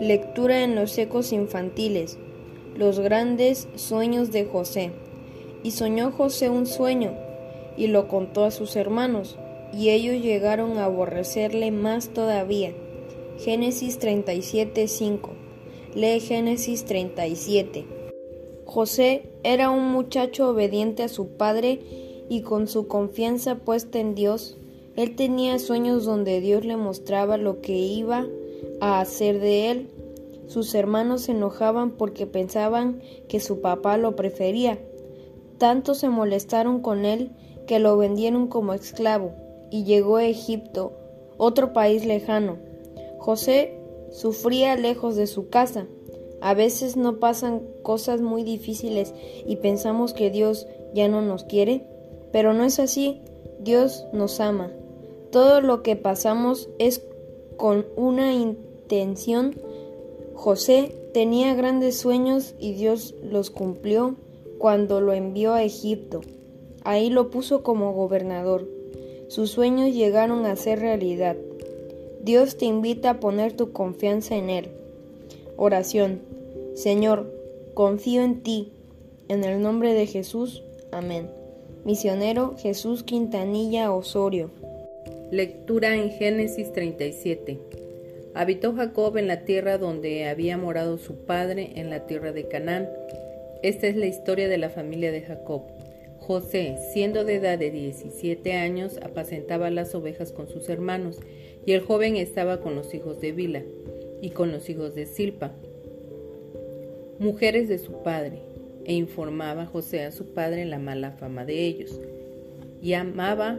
Lectura en los ecos infantiles. Los grandes sueños de José. Y soñó José un sueño, y lo contó a sus hermanos, y ellos llegaron a aborrecerle más todavía. Génesis 37:5. Lee Génesis 37. José era un muchacho obediente a su padre y con su confianza puesta en Dios, él tenía sueños donde Dios le mostraba lo que iba a hacer de él. Sus hermanos se enojaban porque pensaban que su papá lo prefería. Tanto se molestaron con él que lo vendieron como esclavo y llegó a Egipto, otro país lejano. José sufría lejos de su casa. A veces no pasan cosas muy difíciles y pensamos que Dios ya no nos quiere, pero no es así. Dios nos ama. Todo lo que pasamos es con una intención. José tenía grandes sueños y Dios los cumplió cuando lo envió a Egipto. Ahí lo puso como gobernador. Sus sueños llegaron a ser realidad. Dios te invita a poner tu confianza en Él. Oración. Señor, confío en ti. En el nombre de Jesús. Amén. Misionero Jesús Quintanilla Osorio. Lectura en Génesis 37. Habitó Jacob en la tierra donde había morado su padre, en la tierra de Canaán. Esta es la historia de la familia de Jacob. José, siendo de edad de 17 años, apacentaba las ovejas con sus hermanos, y el joven estaba con los hijos de Bila y con los hijos de Silpa, mujeres de su padre, e informaba José a su padre la mala fama de ellos. Y amaba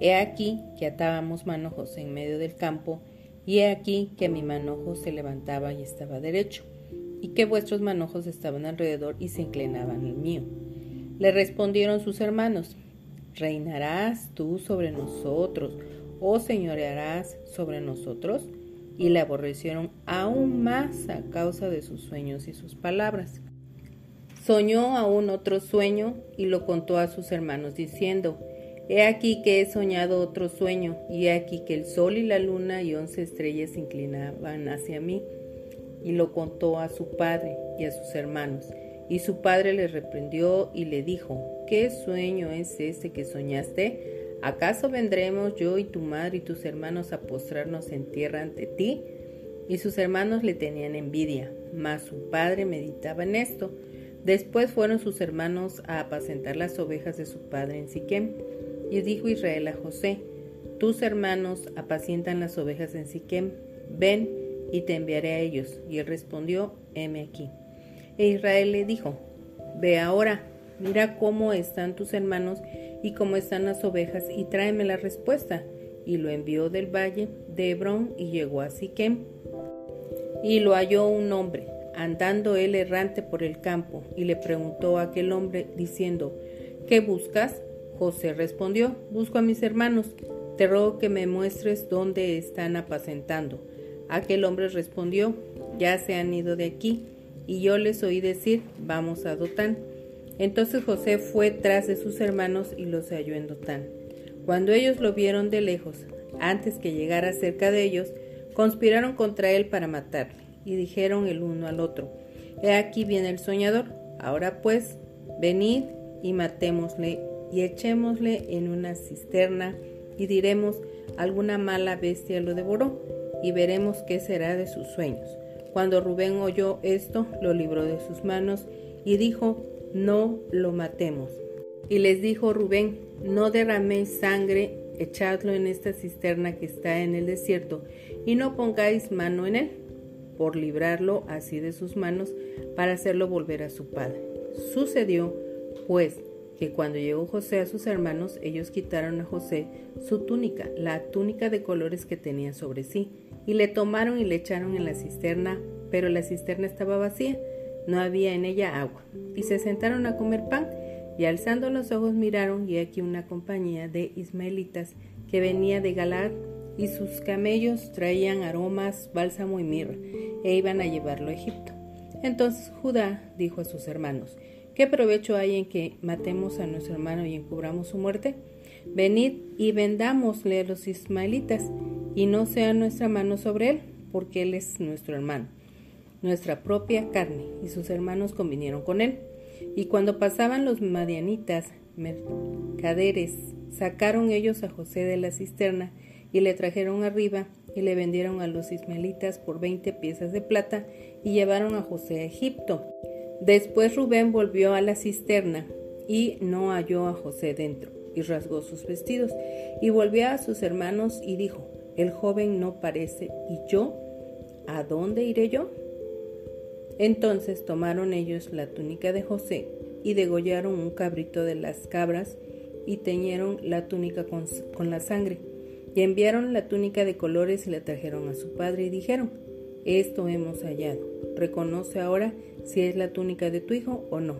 He aquí que atábamos manojos en medio del campo, y he aquí que mi manojo se levantaba y estaba derecho, y que vuestros manojos estaban alrededor y se inclinaban al mío. Le respondieron sus hermanos, ¿Reinarás tú sobre nosotros o señorearás sobre nosotros? Y le aborrecieron aún más a causa de sus sueños y sus palabras. Soñó aún otro sueño y lo contó a sus hermanos diciendo, He aquí que he soñado otro sueño, y he aquí que el sol y la luna y once estrellas se inclinaban hacia mí. Y lo contó a su padre y a sus hermanos. Y su padre le reprendió y le dijo, ¿qué sueño es ese que soñaste? ¿Acaso vendremos yo y tu madre y tus hermanos a postrarnos en tierra ante ti? Y sus hermanos le tenían envidia, mas su padre meditaba en esto. Después fueron sus hermanos a apacentar las ovejas de su padre en Siquem. Y dijo Israel a José, tus hermanos apacientan las ovejas en Siquem, ven y te enviaré a ellos. Y él respondió, heme aquí. E Israel le dijo, Ve ahora, mira cómo están tus hermanos y cómo están las ovejas, y tráeme la respuesta. Y lo envió del valle de Hebrón y llegó a Siquem. Y lo halló un hombre, andando él errante por el campo, y le preguntó a aquel hombre, diciendo, ¿Qué buscas? José respondió, Busco a mis hermanos, te ruego que me muestres dónde están apacentando. Aquel hombre respondió, Ya se han ido de aquí y yo les oí decir, vamos a Dotán. Entonces José fue tras de sus hermanos y los halló en Dotán. Cuando ellos lo vieron de lejos, antes que llegara cerca de ellos, conspiraron contra él para matarle, y dijeron el uno al otro, He aquí viene el soñador, ahora pues, venid y matémosle, y echémosle en una cisterna, y diremos, alguna mala bestia lo devoró, y veremos qué será de sus sueños. Cuando Rubén oyó esto, lo libró de sus manos y dijo, no lo matemos. Y les dijo Rubén, no derraméis sangre, echadlo en esta cisterna que está en el desierto, y no pongáis mano en él, por librarlo así de sus manos, para hacerlo volver a su padre. Sucedió, pues, que cuando llegó José a sus hermanos, ellos quitaron a José su túnica, la túnica de colores que tenía sobre sí, Y le tomaron y le echaron en la cisterna, pero la cisterna estaba vacía, no había en ella agua. Y se sentaron a comer pan, y alzando los ojos miraron, y aquí una compañía de ismaelitas que venía de Galar, y sus camellos traían aromas, bálsamo y mirra, e iban a llevarlo a Egipto. Entonces Judá dijo a sus hermanos, ¿qué provecho hay en que matemos a nuestro hermano y encubramos su muerte? Venid y vendámosle a los ismaelitas, y no sea nuestra mano sobre él, porque él es nuestro hermano, nuestra propia carne, y sus hermanos convinieron con él. Y cuando pasaban los madianitas, mercaderes, sacaron ellos a José de la cisterna, y le trajeron arriba, y le vendieron a los ismaelitas por veinte piezas de plata, y llevaron a José a Egipto. Después Rubén volvió a la cisterna, y no halló a José dentro, y rasgó sus vestidos, y volvió a sus hermanos y dijo, el joven no parece, ¿y yo? ¿A dónde iré yo? Entonces tomaron ellos la túnica de José y degollaron un cabrito de las cabras y teñieron la túnica con, con, la sangre. Y enviaron la túnica de colores y la trajeron a su padre y dijeron, esto hemos hallado. Reconoce ahora si es la túnica de tu hijo o no.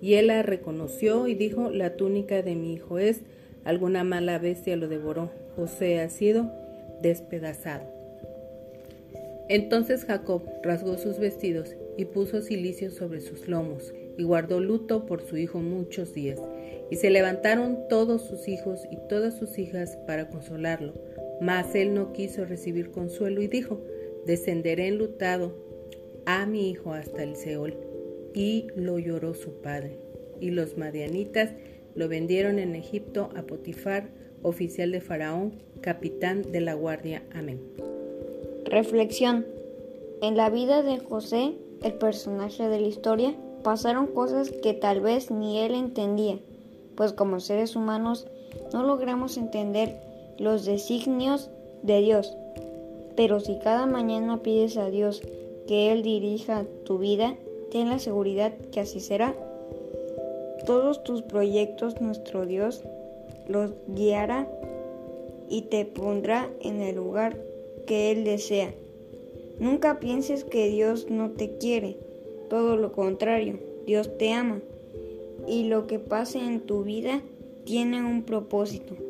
Y él la reconoció y dijo, la túnica de mi hijo es, alguna mala bestia lo devoró. José ha sido despedazado. Entonces Jacob rasgó sus vestidos y puso cilicio sobre sus lomos y guardó luto por su hijo muchos días. Y se levantaron todos sus hijos y todas sus hijas para consolarlo. Mas él no quiso recibir consuelo y dijo, descenderé enlutado a mi hijo hasta el Seol. Y lo lloró su padre. Y los madianitas lo vendieron en Egipto a Potifar, oficial de Faraón, capitán de la guardia. Amén. Reflexión. En la vida de José, el personaje de la historia, pasaron cosas que tal vez ni él entendía, pues como seres humanos no logramos entender los designios de Dios. Pero si cada mañana pides a Dios que Él dirija tu vida, ten la seguridad que así será. Todos tus proyectos nuestro Dios los guiará y te pondrá en el lugar que Él desea. Nunca pienses que Dios no te quiere, todo lo contrario, Dios te ama y lo que pase en tu vida tiene un propósito.